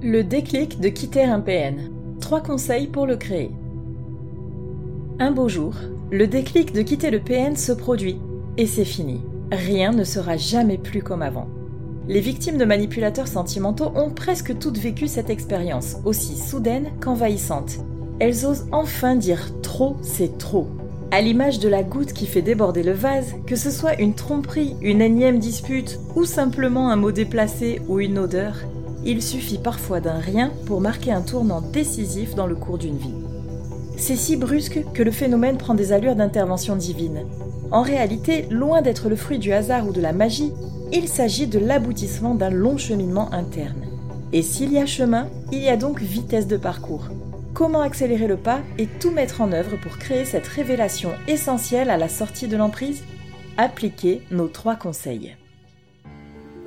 Le déclic de quitter un PN. Trois conseils pour le créer. Un beau jour, le déclic de quitter le PN se produit et c'est fini. Rien ne sera jamais plus comme avant. Les victimes de manipulateurs sentimentaux ont presque toutes vécu cette expérience, aussi soudaine qu'envahissante. Elles osent enfin dire trop, c'est trop. À l'image de la goutte qui fait déborder le vase, que ce soit une tromperie, une énième dispute ou simplement un mot déplacé ou une odeur, il suffit parfois d'un rien pour marquer un tournant décisif dans le cours d'une vie. C'est si brusque que le phénomène prend des allures d'intervention divine. En réalité, loin d'être le fruit du hasard ou de la magie, il s'agit de l'aboutissement d'un long cheminement interne. Et s'il y a chemin, il y a donc vitesse de parcours comment accélérer le pas et tout mettre en œuvre pour créer cette révélation essentielle à la sortie de l'emprise? Appliquez nos trois conseils.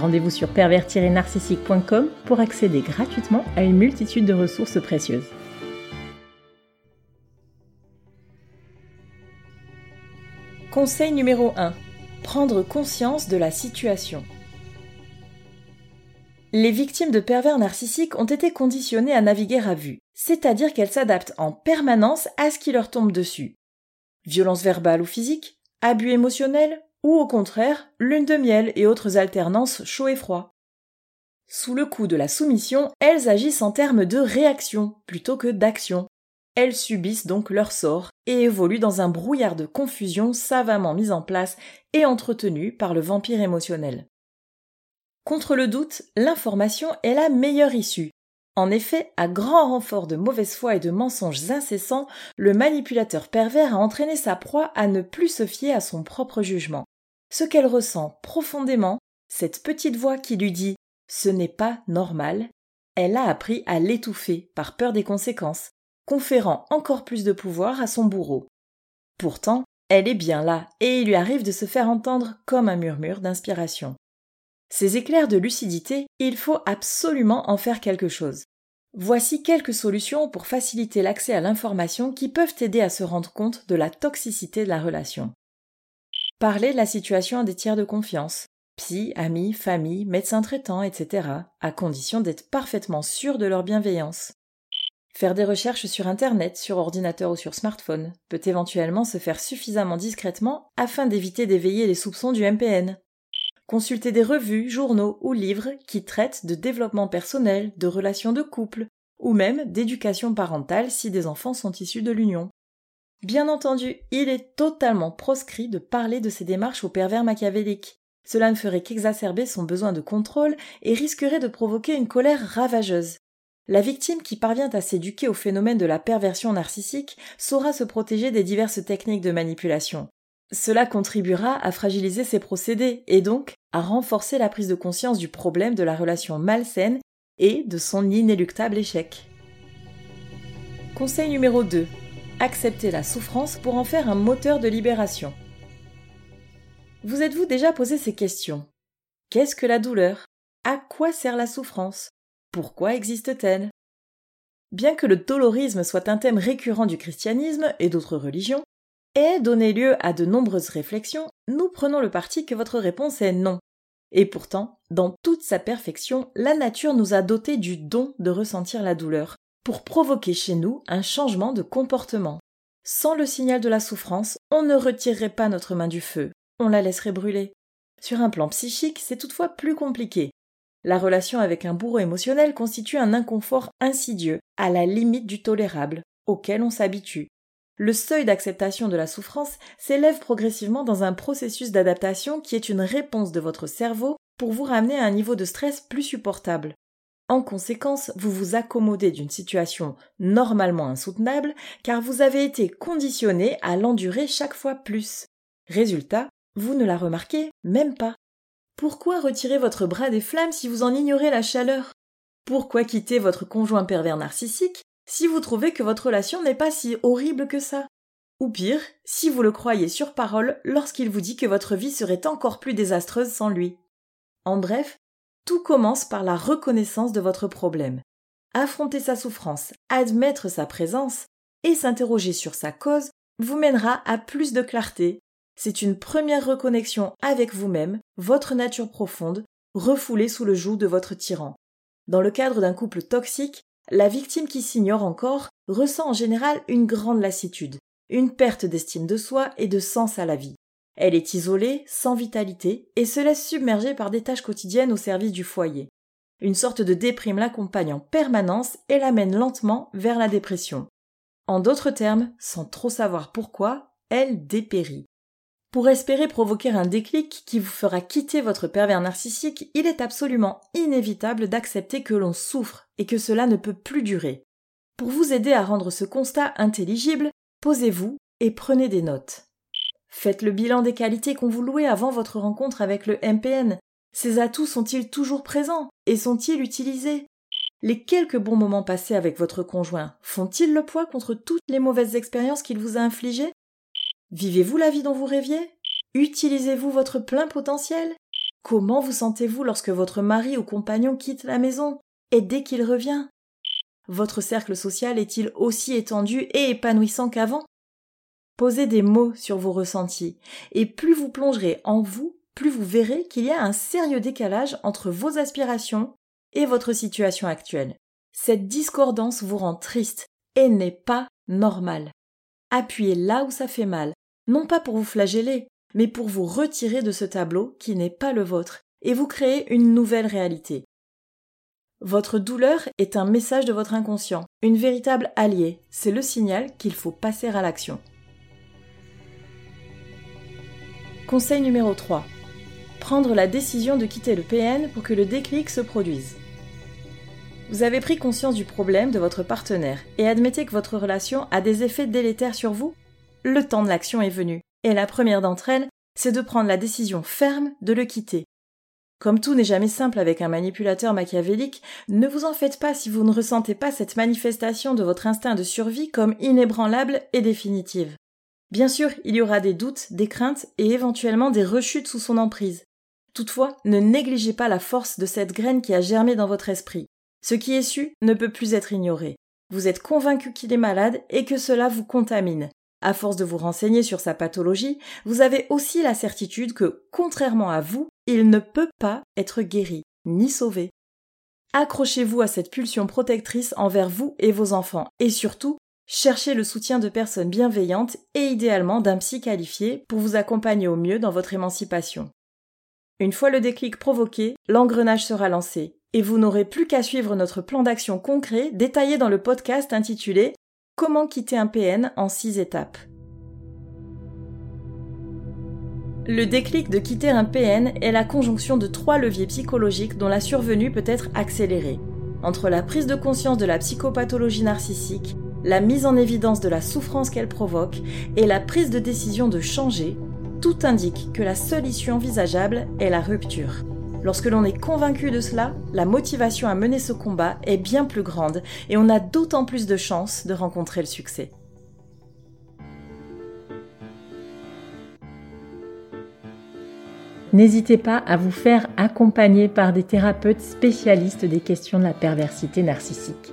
Rendez-vous sur pervers-narcissique.com pour accéder gratuitement à une multitude de ressources précieuses. Conseil numéro 1. Prendre conscience de la situation. Les victimes de pervers narcissiques ont été conditionnées à naviguer à vue, c'est-à-dire qu'elles s'adaptent en permanence à ce qui leur tombe dessus. Violence verbale ou physique, abus émotionnel, ou au contraire, lune de miel et autres alternances chaud et froid. Sous le coup de la soumission, elles agissent en termes de réaction plutôt que d'action. Elles subissent donc leur sort et évoluent dans un brouillard de confusion savamment mis en place et entretenu par le vampire émotionnel. Contre le doute, l'information est la meilleure issue. En effet, à grand renfort de mauvaise foi et de mensonges incessants, le manipulateur pervers a entraîné sa proie à ne plus se fier à son propre jugement. Ce qu'elle ressent profondément, cette petite voix qui lui dit ce n'est pas normal, elle a appris à l'étouffer par peur des conséquences, conférant encore plus de pouvoir à son bourreau. Pourtant, elle est bien là, et il lui arrive de se faire entendre comme un murmure d'inspiration. Ces éclairs de lucidité, il faut absolument en faire quelque chose. Voici quelques solutions pour faciliter l'accès à l'information qui peuvent aider à se rendre compte de la toxicité de la relation. Parler de la situation à des tiers de confiance, psy, amis, famille, médecins traitants, etc., à condition d'être parfaitement sûr de leur bienveillance. Faire des recherches sur Internet, sur ordinateur ou sur smartphone peut éventuellement se faire suffisamment discrètement afin d'éviter d'éveiller les soupçons du MPN. Consultez des revues, journaux ou livres qui traitent de développement personnel, de relations de couple, ou même d'éducation parentale si des enfants sont issus de l'union. Bien entendu, il est totalement proscrit de parler de ces démarches au pervers machiavélique. Cela ne ferait qu'exacerber son besoin de contrôle et risquerait de provoquer une colère ravageuse. La victime qui parvient à s'éduquer au phénomène de la perversion narcissique saura se protéger des diverses techniques de manipulation. Cela contribuera à fragiliser ses procédés et donc à renforcer la prise de conscience du problème de la relation malsaine et de son inéluctable échec. Conseil numéro 2. Accepter la souffrance pour en faire un moteur de libération. Vous êtes-vous déjà posé ces questions? Qu'est-ce que la douleur? À quoi sert la souffrance? Pourquoi existe-t-elle? Bien que le dolorisme soit un thème récurrent du christianisme et d'autres religions, et donné lieu à de nombreuses réflexions, nous prenons le parti que votre réponse est non. Et pourtant, dans toute sa perfection, la nature nous a doté du don de ressentir la douleur, pour provoquer chez nous un changement de comportement. Sans le signal de la souffrance, on ne retirerait pas notre main du feu, on la laisserait brûler. Sur un plan psychique, c'est toutefois plus compliqué. La relation avec un bourreau émotionnel constitue un inconfort insidieux, à la limite du tolérable, auquel on s'habitue le seuil d'acceptation de la souffrance s'élève progressivement dans un processus d'adaptation qui est une réponse de votre cerveau pour vous ramener à un niveau de stress plus supportable. En conséquence, vous vous accommodez d'une situation normalement insoutenable car vous avez été conditionné à l'endurer chaque fois plus. Résultat, vous ne la remarquez même pas. Pourquoi retirer votre bras des flammes si vous en ignorez la chaleur? Pourquoi quitter votre conjoint pervers narcissique si vous trouvez que votre relation n'est pas si horrible que ça. Ou pire, si vous le croyez sur parole lorsqu'il vous dit que votre vie serait encore plus désastreuse sans lui. En bref, tout commence par la reconnaissance de votre problème. Affronter sa souffrance, admettre sa présence et s'interroger sur sa cause vous mènera à plus de clarté. C'est une première reconnexion avec vous-même, votre nature profonde, refoulée sous le joug de votre tyran. Dans le cadre d'un couple toxique, la victime qui s'ignore encore ressent en général une grande lassitude, une perte d'estime de soi et de sens à la vie. Elle est isolée, sans vitalité, et se laisse submerger par des tâches quotidiennes au service du foyer. Une sorte de déprime l'accompagne en permanence et l'amène lentement vers la dépression. En d'autres termes, sans trop savoir pourquoi, elle dépérit. Pour espérer provoquer un déclic qui vous fera quitter votre pervers narcissique, il est absolument inévitable d'accepter que l'on souffre et que cela ne peut plus durer. Pour vous aider à rendre ce constat intelligible, posez-vous et prenez des notes. Faites le bilan des qualités qu'on vous louait avant votre rencontre avec le MPN. Ces atouts sont-ils toujours présents et sont-ils utilisés? Les quelques bons moments passés avec votre conjoint font-ils le poids contre toutes les mauvaises expériences qu'il vous a infligées? Vivez-vous la vie dont vous rêviez? Utilisez-vous votre plein potentiel? Comment vous sentez-vous lorsque votre mari ou compagnon quitte la maison? Et dès qu'il revient? Votre cercle social est-il aussi étendu et épanouissant qu'avant? Posez des mots sur vos ressentis, et plus vous plongerez en vous, plus vous verrez qu'il y a un sérieux décalage entre vos aspirations et votre situation actuelle. Cette discordance vous rend triste et n'est pas normale. Appuyez là où ça fait mal, non pas pour vous flageller, mais pour vous retirer de ce tableau qui n'est pas le vôtre, et vous créer une nouvelle réalité. Votre douleur est un message de votre inconscient, une véritable alliée, c'est le signal qu'il faut passer à l'action. Conseil numéro 3. Prendre la décision de quitter le PN pour que le déclic se produise. Vous avez pris conscience du problème de votre partenaire et admettez que votre relation a des effets délétères sur vous le temps de l'action est venu, et la première d'entre elles, c'est de prendre la décision ferme de le quitter. Comme tout n'est jamais simple avec un manipulateur machiavélique, ne vous en faites pas si vous ne ressentez pas cette manifestation de votre instinct de survie comme inébranlable et définitive. Bien sûr, il y aura des doutes, des craintes et éventuellement des rechutes sous son emprise. Toutefois, ne négligez pas la force de cette graine qui a germé dans votre esprit. Ce qui est su ne peut plus être ignoré. Vous êtes convaincu qu'il est malade et que cela vous contamine. À force de vous renseigner sur sa pathologie, vous avez aussi la certitude que, contrairement à vous, il ne peut pas être guéri, ni sauvé. Accrochez-vous à cette pulsion protectrice envers vous et vos enfants, et surtout, cherchez le soutien de personnes bienveillantes et idéalement d'un psy qualifié pour vous accompagner au mieux dans votre émancipation. Une fois le déclic provoqué, l'engrenage sera lancé, et vous n'aurez plus qu'à suivre notre plan d'action concret détaillé dans le podcast intitulé Comment quitter un PN en 6 étapes? Le déclic de quitter un PN est la conjonction de trois leviers psychologiques dont la survenue peut être accélérée. Entre la prise de conscience de la psychopathologie narcissique, la mise en évidence de la souffrance qu'elle provoque et la prise de décision de changer, tout indique que la seule issue envisageable est la rupture. Lorsque l'on est convaincu de cela, la motivation à mener ce combat est bien plus grande et on a d'autant plus de chances de rencontrer le succès. N'hésitez pas à vous faire accompagner par des thérapeutes spécialistes des questions de la perversité narcissique.